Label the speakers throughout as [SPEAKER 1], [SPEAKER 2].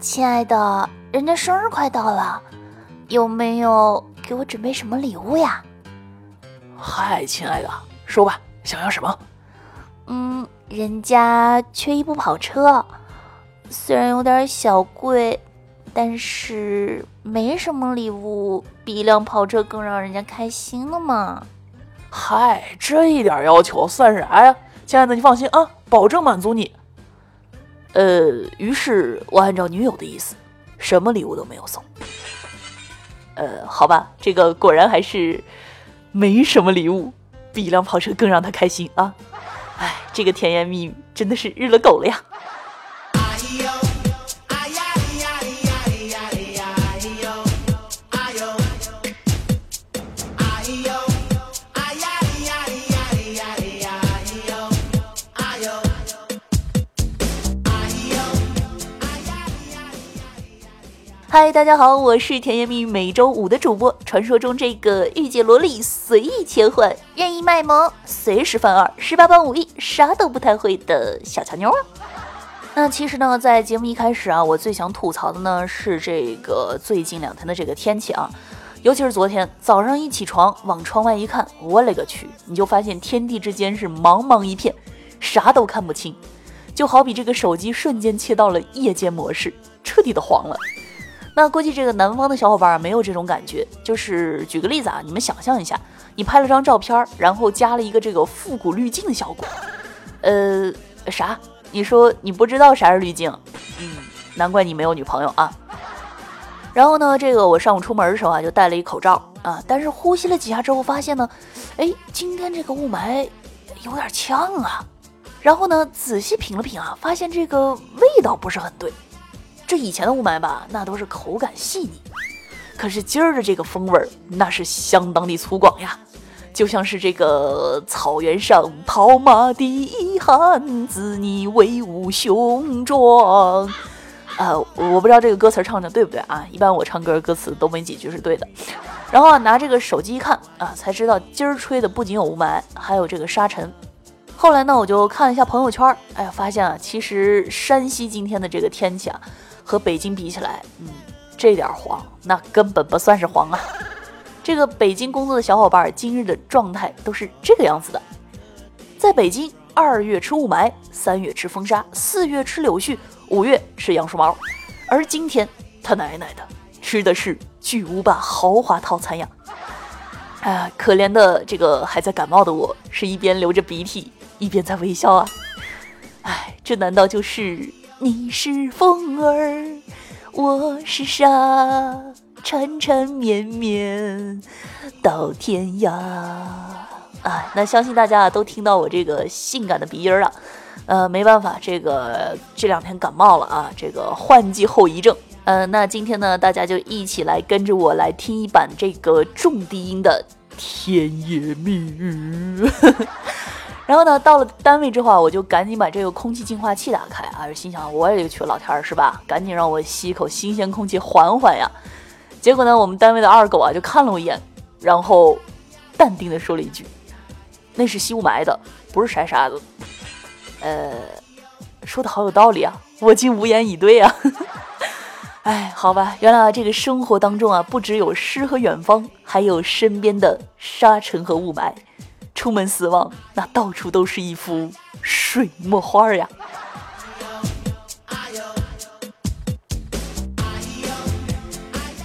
[SPEAKER 1] 亲爱的，人家生日快到了，有没有给我准备什么礼物呀？
[SPEAKER 2] 嗨，亲爱的，说吧，想要什么？
[SPEAKER 1] 嗯，人家缺一部跑车，虽然有点小贵，但是没什么礼物比一辆跑车更让人家开心了嘛。
[SPEAKER 2] 嗨，这一点要求算啥呀？亲爱的，你放心啊，保证满足你。呃，于是我按照女友的意思，什么礼物都没有送。呃，好吧，这个果然还是没什么礼物，比一辆跑车更让他开心啊！哎，这个甜言蜜语真的是日了狗了呀！嗨，大家好，我是甜言蜜语每周五的主播，传说中这个御姐萝莉随意切换、
[SPEAKER 1] 任意卖萌、
[SPEAKER 2] 随时犯二、十八般武艺啥都不太会的小乔妞啊。那其实呢，在节目一开始啊，我最想吐槽的呢是这个最近两天的这个天气啊，尤其是昨天早上一起床往窗外一看，我勒个去，你就发现天地之间是茫茫一片，啥都看不清，就好比这个手机瞬间切到了夜间模式，彻底的黄了。那估计这个南方的小伙伴没有这种感觉，就是举个例子啊，你们想象一下，你拍了张照片，然后加了一个这个复古滤镜的效果，呃，啥？你说你不知道啥是滤镜？嗯，难怪你没有女朋友啊。然后呢，这个我上午出门的时候啊，就戴了一口罩啊，但是呼吸了几下之后，发现呢，哎，今天这个雾霾有点呛啊。然后呢，仔细品了品啊，发现这个味道不是很对。这以前的雾霾吧，那都是口感细腻，可是今儿的这个风味儿，那是相当的粗犷呀，就像是这个草原上跑马的汉子，你威武雄壮。呃，我不知道这个歌词唱的对不对啊？一般我唱歌歌词都没几句是对的。然后啊拿这个手机一看啊，才知道今儿吹的不仅有雾霾，还有这个沙尘。后来呢，我就看了一下朋友圈，哎呀，发现啊，其实山西今天的这个天气啊。和北京比起来，嗯，这点黄那根本不算是黄啊。这个北京工作的小伙伴今日的状态都是这个样子的：在北京，二月吃雾霾，三月吃风沙，四月吃柳絮，五月吃杨树毛。而今天，他奶奶的吃的是巨无霸豪华套餐呀！哎，可怜的这个还在感冒的我，是一边流着鼻涕，一边在微笑啊。哎，这难道就是？你是风儿，我是沙，缠缠绵绵到天涯。啊，那相信大家都听到我这个性感的鼻音了。呃，没办法，这个这两天感冒了啊，这个换季后遗症。呃，那今天呢，大家就一起来跟着我来听一版这个重低音的甜言蜜语。然后呢，到了单位之后啊，我就赶紧把这个空气净化器打开啊，心想我也去老天儿是吧？赶紧让我吸一口新鲜空气缓缓呀。结果呢，我们单位的二狗啊就看了我一眼，然后淡定的说了一句：“那是吸雾霾的，不是筛沙子。”呃，说的好有道理啊，我竟无言以对啊。哎，好吧，原来这个生活当中啊，不只有诗和远方，还有身边的沙尘和雾霾。出门死亡，那到处都是一幅水墨画呀。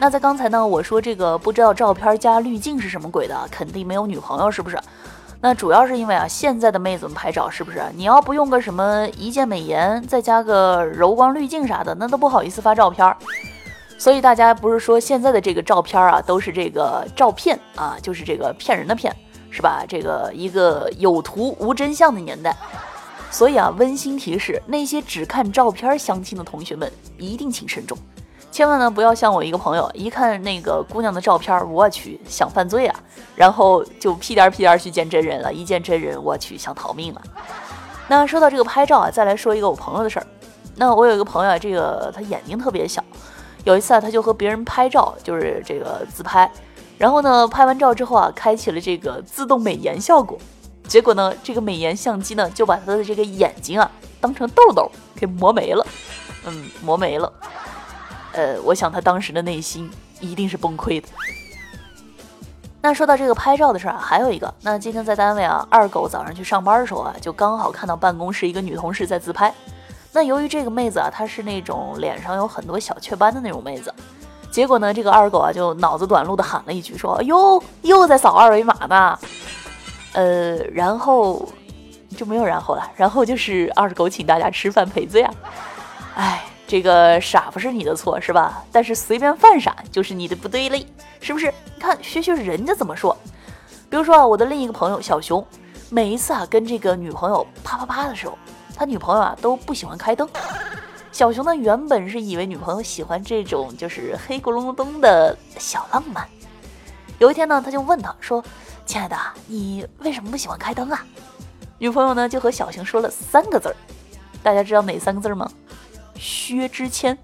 [SPEAKER 2] 那在刚才呢，我说这个不知道照片加滤镜是什么鬼的，肯定没有女朋友，是不是？那主要是因为啊，现在的妹子们拍照是不是？你要不用个什么一键美颜，再加个柔光滤镜啥的，那都不好意思发照片。所以大家不是说现在的这个照片啊，都是这个照片啊，就是这个骗人的骗。是吧？这个一个有图无真相的年代，所以啊，温馨提示那些只看照片相亲的同学们，一定请慎重，千万呢不要像我一个朋友，一看那个姑娘的照片，我去想犯罪啊，然后就屁颠屁颠去见真人了，一见真人，我去想逃命了。那说到这个拍照啊，再来说一个我朋友的事儿。那我有一个朋友，这个他眼睛特别小，有一次啊，他就和别人拍照，就是这个自拍。然后呢，拍完照之后啊，开启了这个自动美颜效果，结果呢，这个美颜相机呢就把他的这个眼睛啊当成痘痘给磨没了，嗯，磨没了。呃，我想他当时的内心一定是崩溃的。那说到这个拍照的事儿啊，还有一个，那今天在单位啊，二狗早上去上班的时候啊，就刚好看到办公室一个女同事在自拍。那由于这个妹子啊，她是那种脸上有很多小雀斑的那种妹子，结果呢，这个二狗啊就脑子短路的喊了一句说：“哟，又在扫二维码呢。”呃，然后就没有然后了，然后就是二狗请大家吃饭赔罪啊。哎，这个傻不是你的错是吧？但是随便犯傻就是你的不对嘞，是不是？你看学学人家怎么说。比如说啊，我的另一个朋友小熊，每一次啊跟这个女朋友啪啪啪的时候。他女朋友啊都不喜欢开灯，小熊呢原本是以为女朋友喜欢这种就是黑咕隆咚的小浪漫。有一天呢，他就问他说：“亲爱的，你为什么不喜欢开灯啊？”女朋友呢就和小熊说了三个字儿，大家知道哪三个字吗？薛之谦。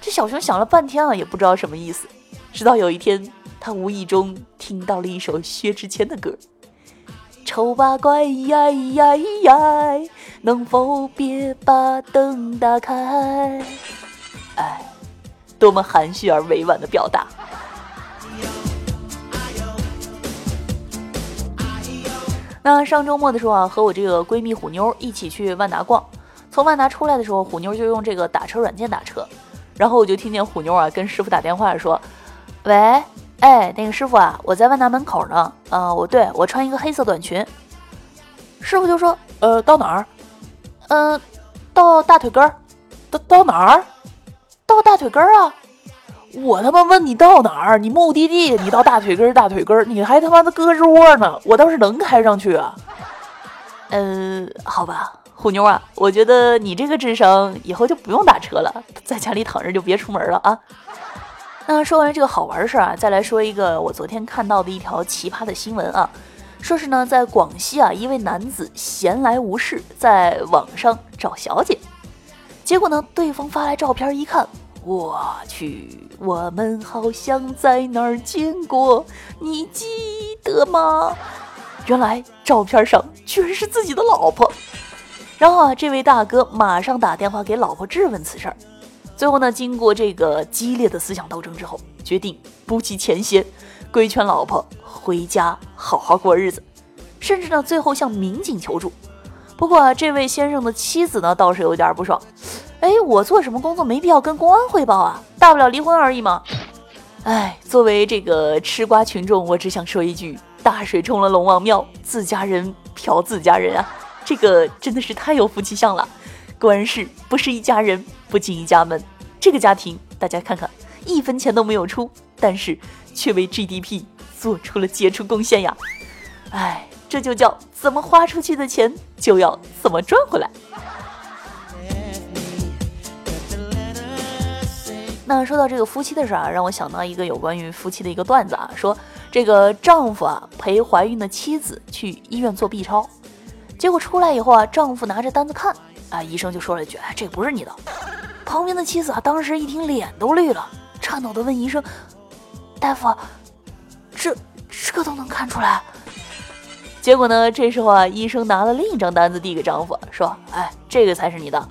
[SPEAKER 2] 这小熊想了半天啊，也不知道什么意思。直到有一天，他无意中听到了一首薛之谦的歌。丑八怪呀呀呀，能否别把灯打开？哎，多么含蓄而委婉的表达。那上周末的时候啊，和我这个闺蜜虎妞一起去万达逛，从万达出来的时候，虎妞就用这个打车软件打车，然后我就听见虎妞啊跟师傅打电话说：“喂。”哎，那个师傅啊，我在万达门口呢。呃，我对我穿一个黑色短裙。师傅就说：“呃，到哪儿？嗯，到大腿根儿。到到哪儿？到大腿根儿啊！我他妈问你到哪儿？你目的地你到大腿根儿，大腿根儿，你还他妈的胳肢窝呢？我倒是能开上去啊。嗯，好吧，虎妞啊，我觉得你这个智商以后就不用打车了，在家里躺着就别出门了啊。”那说完这个好玩的事儿啊，再来说一个我昨天看到的一条奇葩的新闻啊，说是呢，在广西啊，一位男子闲来无事，在网上找小姐，结果呢，对方发来照片一看，我去，我们好像在哪儿见过，你记得吗？原来照片上居然是自己的老婆，然后啊，这位大哥马上打电话给老婆质问此事儿。最后呢，经过这个激烈的思想斗争之后，决定不计前嫌，规劝老婆回家好好过日子，甚至呢，最后向民警求助。不过啊，这位先生的妻子呢，倒是有点不爽。哎，我做什么工作没必要跟公安汇报啊？大不了离婚而已嘛。哎，作为这个吃瓜群众，我只想说一句：大水冲了龙王庙，自家人嫖自家人啊！这个真的是太有夫妻相了。果然是不是一家人不进一家门。这个家庭，大家看看，一分钱都没有出，但是却为 GDP 做出了杰出贡献呀！哎，这就叫怎么花出去的钱就要怎么赚回来。那说到这个夫妻的事儿啊，让我想到一个有关于夫妻的一个段子啊，说这个丈夫啊陪怀孕的妻子去医院做 B 超，结果出来以后啊，丈夫拿着单子看，啊，医生就说了一句：“哎，这不是你的。”旁边的妻子啊，当时一听脸都绿了，颤抖的问医生：“大夫，这这都能看出来？”结果呢，这时候啊，医生拿了另一张单子递给丈夫，说：“哎，这个才是你的。”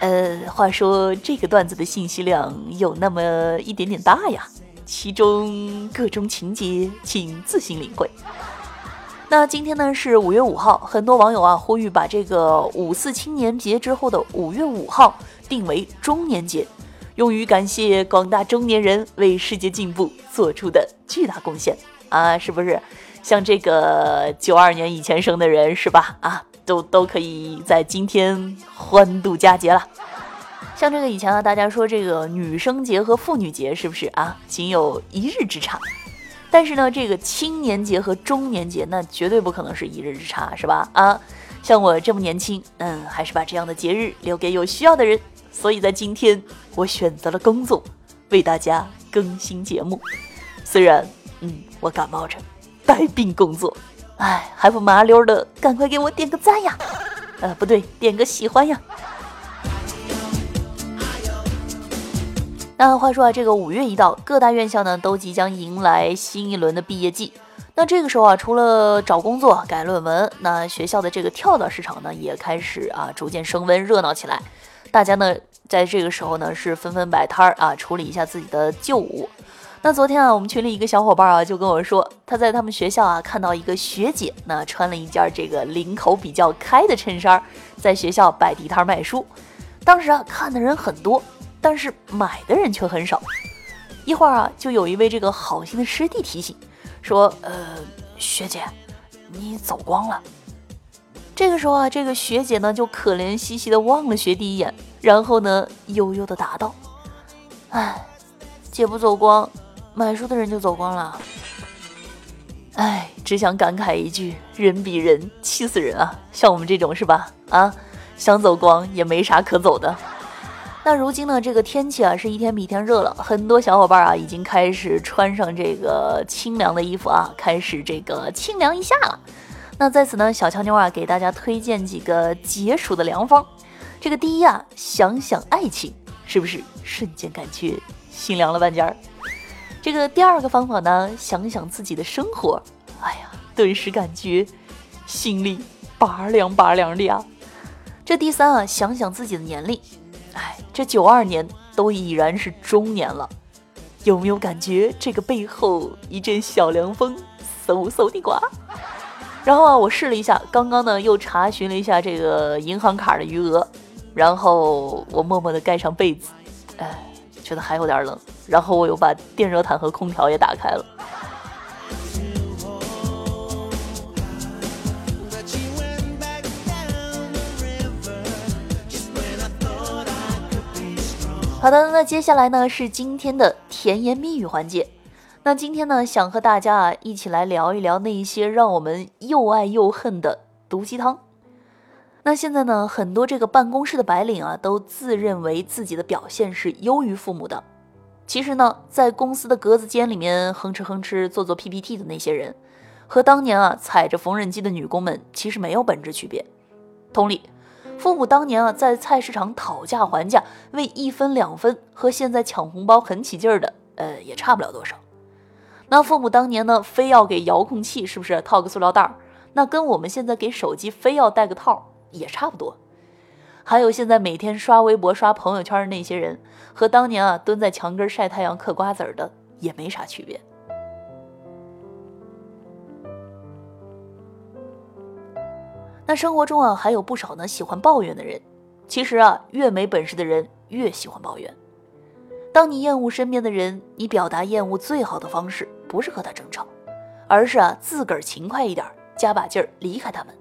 [SPEAKER 2] 呃，话说这个段子的信息量有那么一点点大呀，其中各种情节请自行领会。那今天呢是五月五号，很多网友啊呼吁把这个五四青年节之后的五月五号定为中年节，用于感谢广大中年人为世界进步做出的巨大贡献啊！是不是？像这个九二年以前生的人是吧？啊，都 都可以在今天欢度佳节了。像这个以前啊，大家说这个女生节和妇女节是不是啊？仅有一日之差。但是呢，这个青年节和中年节那绝对不可能是一日之差，是吧？啊，像我这么年轻，嗯，还是把这样的节日留给有需要的人。所以在今天，我选择了工作，为大家更新节目。虽然，嗯，我感冒着，带病工作，哎，还不麻溜的，赶快给我点个赞呀！呃，不对，点个喜欢呀。那话说啊，这个五月一到，各大院校呢都即将迎来新一轮的毕业季。那这个时候啊，除了找工作、改论文，那学校的这个跳蚤市场呢也开始啊逐渐升温，热闹起来。大家呢在这个时候呢，是纷纷摆摊儿啊，处理一下自己的旧物。那昨天啊，我们群里一个小伙伴啊，就跟我说，他在他们学校啊看到一个学姐，那穿了一件这个领口比较开的衬衫，在学校摆地摊卖书。当时啊，看的人很多，但是买的人却很少。一会儿啊，就有一位这个好心的师弟提醒说：“呃，学姐，你走光了。”这个时候啊，这个学姐呢就可怜兮兮的望了学弟一眼，然后呢悠悠的答道：“哎，姐不走光，买书的人就走光了。哎，只想感慨一句，人比人气死人啊！像我们这种是吧？啊，想走光也没啥可走的。那如今呢，这个天气啊是一天比一天热了，很多小伙伴啊已经开始穿上这个清凉的衣服啊，开始这个清凉一下了。”那在此呢，小强妞啊，给大家推荐几个解暑的良方。这个第一啊，想想爱情，是不是瞬间感觉心凉了半截儿？这个第二个方法呢，想想自己的生活，哎呀，顿时感觉心里拔凉拔凉的呀。这第三啊，想想自己的年龄，这九二年都已然是中年了，有没有感觉这个背后一阵小凉风嗖嗖的刮？然后啊，我试了一下，刚刚呢又查询了一下这个银行卡的余额，然后我默默地盖上被子，哎，觉得还有点冷，然后我又把电热毯和空调也打开了。好的，那接下来呢是今天的甜言蜜语环节。那今天呢，想和大家啊一起来聊一聊那一些让我们又爱又恨的毒鸡汤。那现在呢，很多这个办公室的白领啊，都自认为自己的表现是优于父母的。其实呢，在公司的格子间里面哼哧哼哧做做 PPT 的那些人，和当年啊踩着缝纫机的女工们其实没有本质区别。同理，父母当年啊在菜市场讨价还价为一分两分，和现在抢红包很起劲儿的，呃，也差不了多少。那父母当年呢，非要给遥控器是不是套个塑料袋儿？那跟我们现在给手机非要带个套也差不多。还有现在每天刷微博、刷朋友圈的那些人，和当年啊蹲在墙根晒太阳嗑瓜子儿的也没啥区别。那生活中啊，还有不少呢喜欢抱怨的人。其实啊，越没本事的人越喜欢抱怨。当你厌恶身边的人，你表达厌恶最好的方式。不是和他争吵，而是啊自个儿勤快一点，加把劲儿离开他们，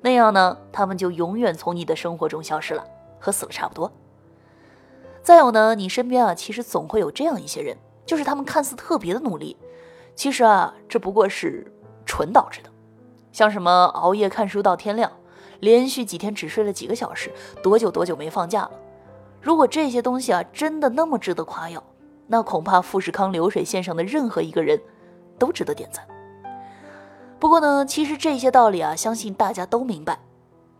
[SPEAKER 2] 那样呢，他们就永远从你的生活中消失了，和死了差不多。再有呢，你身边啊，其实总会有这样一些人，就是他们看似特别的努力，其实啊，这不过是蠢导致的。像什么熬夜看书到天亮，连续几天只睡了几个小时，多久多久没放假了。如果这些东西啊，真的那么值得夸耀。那恐怕富士康流水线上的任何一个人，都值得点赞。不过呢，其实这些道理啊，相信大家都明白。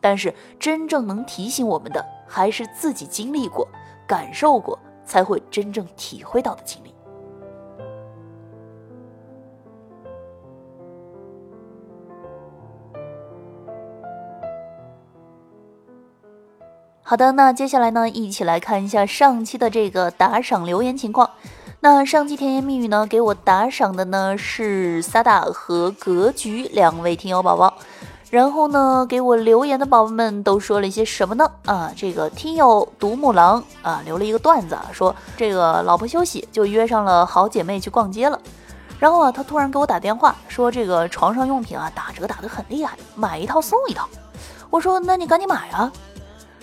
[SPEAKER 2] 但是真正能提醒我们的，还是自己经历过、感受过，才会真正体会到的经历。好的，那接下来呢，一起来看一下上期的这个打赏留言情况。那上期甜言蜜语呢，给我打赏的呢是萨达和格局两位听友宝宝。然后呢，给我留言的宝宝们都说了一些什么呢？啊，这个听友独木狼啊，留了一个段子，说这个老婆休息就约上了好姐妹去逛街了。然后啊，他突然给我打电话说，这个床上用品啊打折打得很厉害，买一套送一套。我说，那你赶紧买啊。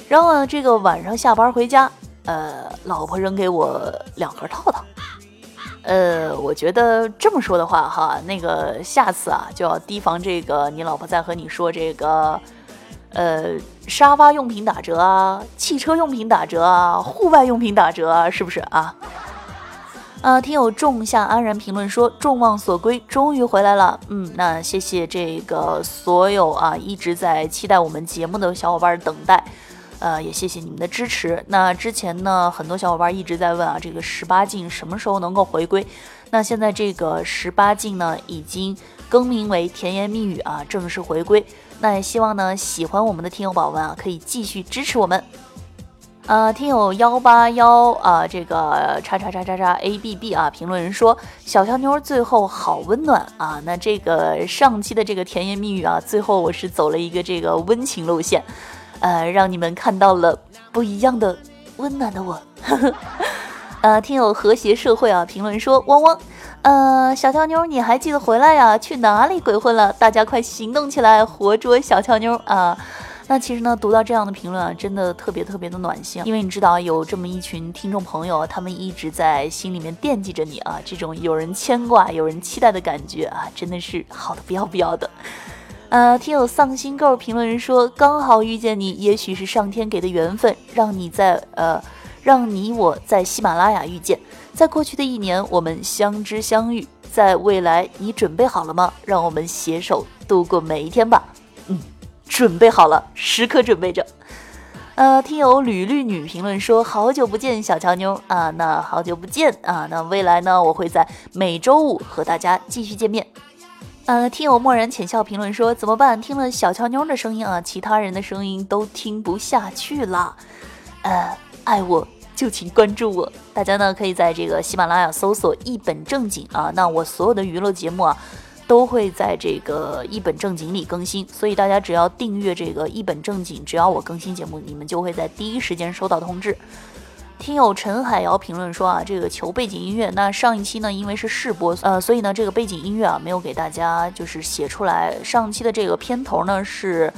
[SPEAKER 2] 然后呢，这个晚上下班回家，呃，老婆扔给我两盒套套。呃，我觉得这么说的话哈，那个下次啊就要提防这个你老婆再和你说这个，呃，沙发用品打折啊，汽车用品打折啊，户外用品打折啊，是不是啊？啊，听友仲夏安然评论说，众望所归，终于回来了。嗯，那谢谢这个所有啊一直在期待我们节目的小伙伴等待。呃，也谢谢你们的支持。那之前呢，很多小伙伴一直在问啊，这个十八禁什么时候能够回归？那现在这个十八禁呢，已经更名为甜言蜜语啊，正式回归。那也希望呢，喜欢我们的听友宝宝们啊，可以继续支持我们。呃，听友幺八幺啊，这个叉叉叉叉叉 A B B 啊，评论人说小乔妞最后好温暖啊。那这个上期的这个甜言蜜语啊，最后我是走了一个这个温情路线，呃，让你们看到了不一样的温暖的我。呃，听友和谐社会啊，评论说汪汪，呃，小乔妞你还记得回来呀？去哪里鬼混了？大家快行动起来，活捉小乔妞啊！那其实呢，读到这样的评论啊，真的特别特别的暖心，因为你知道有这么一群听众朋友，他们一直在心里面惦记着你啊，这种有人牵挂、有人期待的感觉啊，真的是好的不要不要的。呃，听友丧心狗评论人说，刚好遇见你，也许是上天给的缘分，让你在呃，让你我在喜马拉雅遇见，在过去的一年，我们相知相遇，在未来，你准备好了吗？让我们携手度过每一天吧。嗯。准备好了，时刻准备着。呃，听友吕绿女评论说：“好久不见，小乔妞啊，那好久不见啊，那未来呢，我会在每周五和大家继续见面。”呃，听友漠然浅笑评论说：“怎么办？听了小乔妞的声音啊，其他人的声音都听不下去了。”呃，爱我就请关注我，大家呢可以在这个喜马拉雅搜索一本正经啊，那我所有的娱乐节目啊。都会在这个一本正经里更新，所以大家只要订阅这个一本正经，只要我更新节目，你们就会在第一时间收到通知。听友陈海瑶评论说啊，这个求背景音乐。那上一期呢，因为是试播，呃，所以呢，这个背景音乐啊，没有给大家就是写出来。上期的这个片头呢是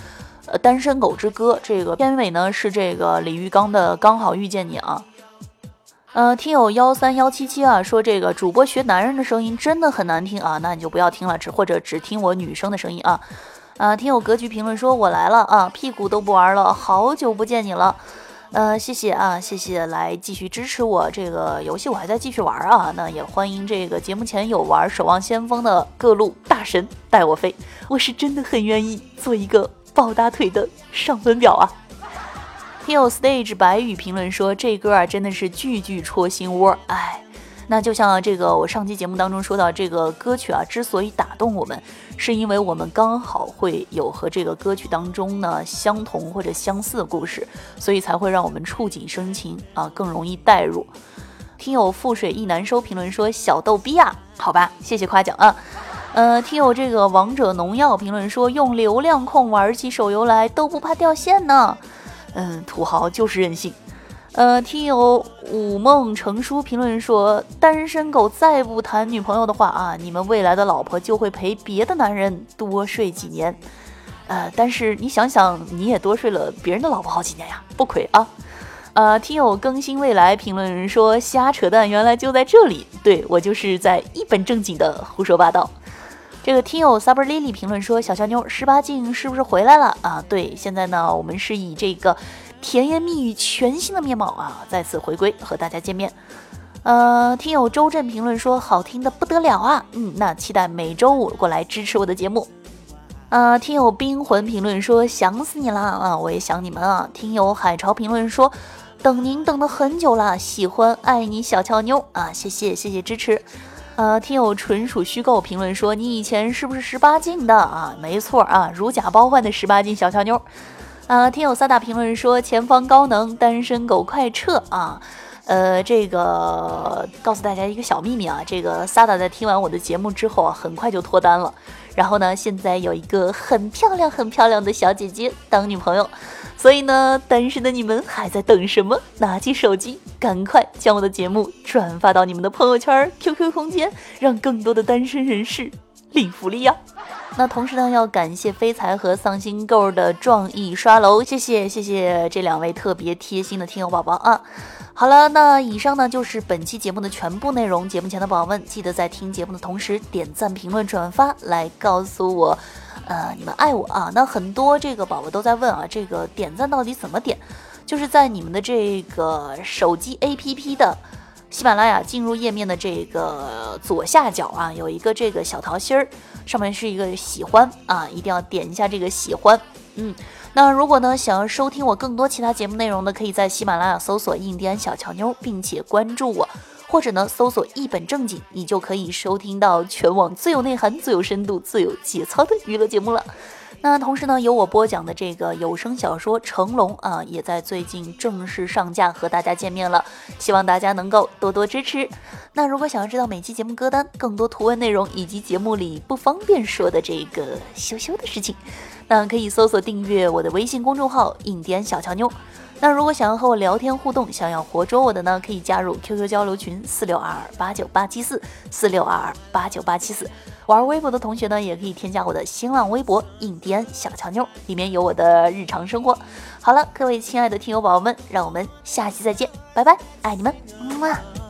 [SPEAKER 2] 呃《单身狗之歌》，这个片尾呢是这个李玉刚的《刚好遇见你》啊。呃，听友幺三幺七七啊，说这个主播学男人的声音真的很难听啊，那你就不要听了，只或者只听我女生的声音啊。啊，听友格局评论说，我来了啊，屁股都不玩了，好久不见你了。呃，谢谢啊，谢谢来继续支持我这个游戏，我还在继续玩啊。那也欢迎这个节目前有玩《守望先锋》的各路大神带我飞，我是真的很愿意做一个抱大腿的上分表啊。听友 stage 白羽评论说：“这歌啊，真的是句句戳心窝。”哎，那就像这个我上期节目当中说到，这个歌曲啊，之所以打动我们，是因为我们刚好会有和这个歌曲当中呢相同或者相似的故事，所以才会让我们触景生情啊，更容易代入。听友覆水意难收评论说：“小逗逼啊，好吧，谢谢夸奖啊。”呃，听友这个王者农药评论说：“用流量控玩起手游来都不怕掉线呢。”嗯，土豪就是任性。呃，听友午梦成书评论说，单身狗再不谈女朋友的话啊，你们未来的老婆就会陪别的男人多睡几年。呃，但是你想想，你也多睡了别人的老婆好几年呀，不亏啊。呃，听友更新未来评论人说，瞎扯淡，原来就在这里。对我就是在一本正经的胡说八道。这个听友 Saber Lily 评论说：“小小妞十八禁是不是回来了啊？”对，现在呢，我们是以这个甜言蜜语全新的面貌啊，再次回归和大家见面。呃，听友周震评论说：“好听的不得了啊！”嗯，那期待每周五过来支持我的节目。呃，听友冰魂评论说：“想死你了啊！我也想你们啊！”听友海潮评论说：“等您等了很久了，喜欢爱你小俏妞啊！”谢谢谢谢支持。呃，听友纯属虚构评论说，你以前是不是十八禁的啊？没错啊，如假包换的十八禁小俏妞。呃，听友萨达评论说，前方高能，单身狗快撤啊！呃，这个告诉大家一个小秘密啊，这个萨达在听完我的节目之后啊，很快就脱单了。然后呢，现在有一个很漂亮、很漂亮的小姐姐当女朋友。所以呢，单身的你们还在等什么？拿起手机，赶快将我的节目转发到你们的朋友圈、QQ 空间，让更多的单身人士领福利呀！那同时呢，要感谢飞财和丧心狗的壮意刷楼，谢谢谢谢这两位特别贴心的听友宝宝啊！好了，那以上呢就是本期节目的全部内容。节目前的宝宝们，记得在听节目的同时点赞、评论、转发，来告诉我。呃，你们爱我啊？那很多这个宝宝都在问啊，这个点赞到底怎么点？就是在你们的这个手机 APP 的喜马拉雅进入页面的这个左下角啊，有一个这个小桃心儿，上面是一个喜欢啊，一定要点一下这个喜欢。嗯，那如果呢想要收听我更多其他节目内容呢，可以在喜马拉雅搜索“印第安小乔妞”，并且关注我。或者呢，搜索一本正经，你就可以收听到全网最有内涵、最有深度、最有节操的娱乐节目了。那同时呢，由我播讲的这个有声小说《成龙》啊，也在最近正式上架，和大家见面了。希望大家能够多多支持。那如果想要知道每期节目歌单、更多图文内容以及节目里不方便说的这个羞羞的事情，那可以搜索订阅我的微信公众号“印第安小乔妞”。那如果想要和我聊天互动，想要活捉我的呢，可以加入 QQ 交流群四六二二八九八七四四六二二八九八七四。玩微博的同学呢，也可以添加我的新浪微博“印第安小乔妞”，里面有我的日常生活。好了，各位亲爱的听友宝宝们，让我们下期再见，拜拜，爱你们，么么。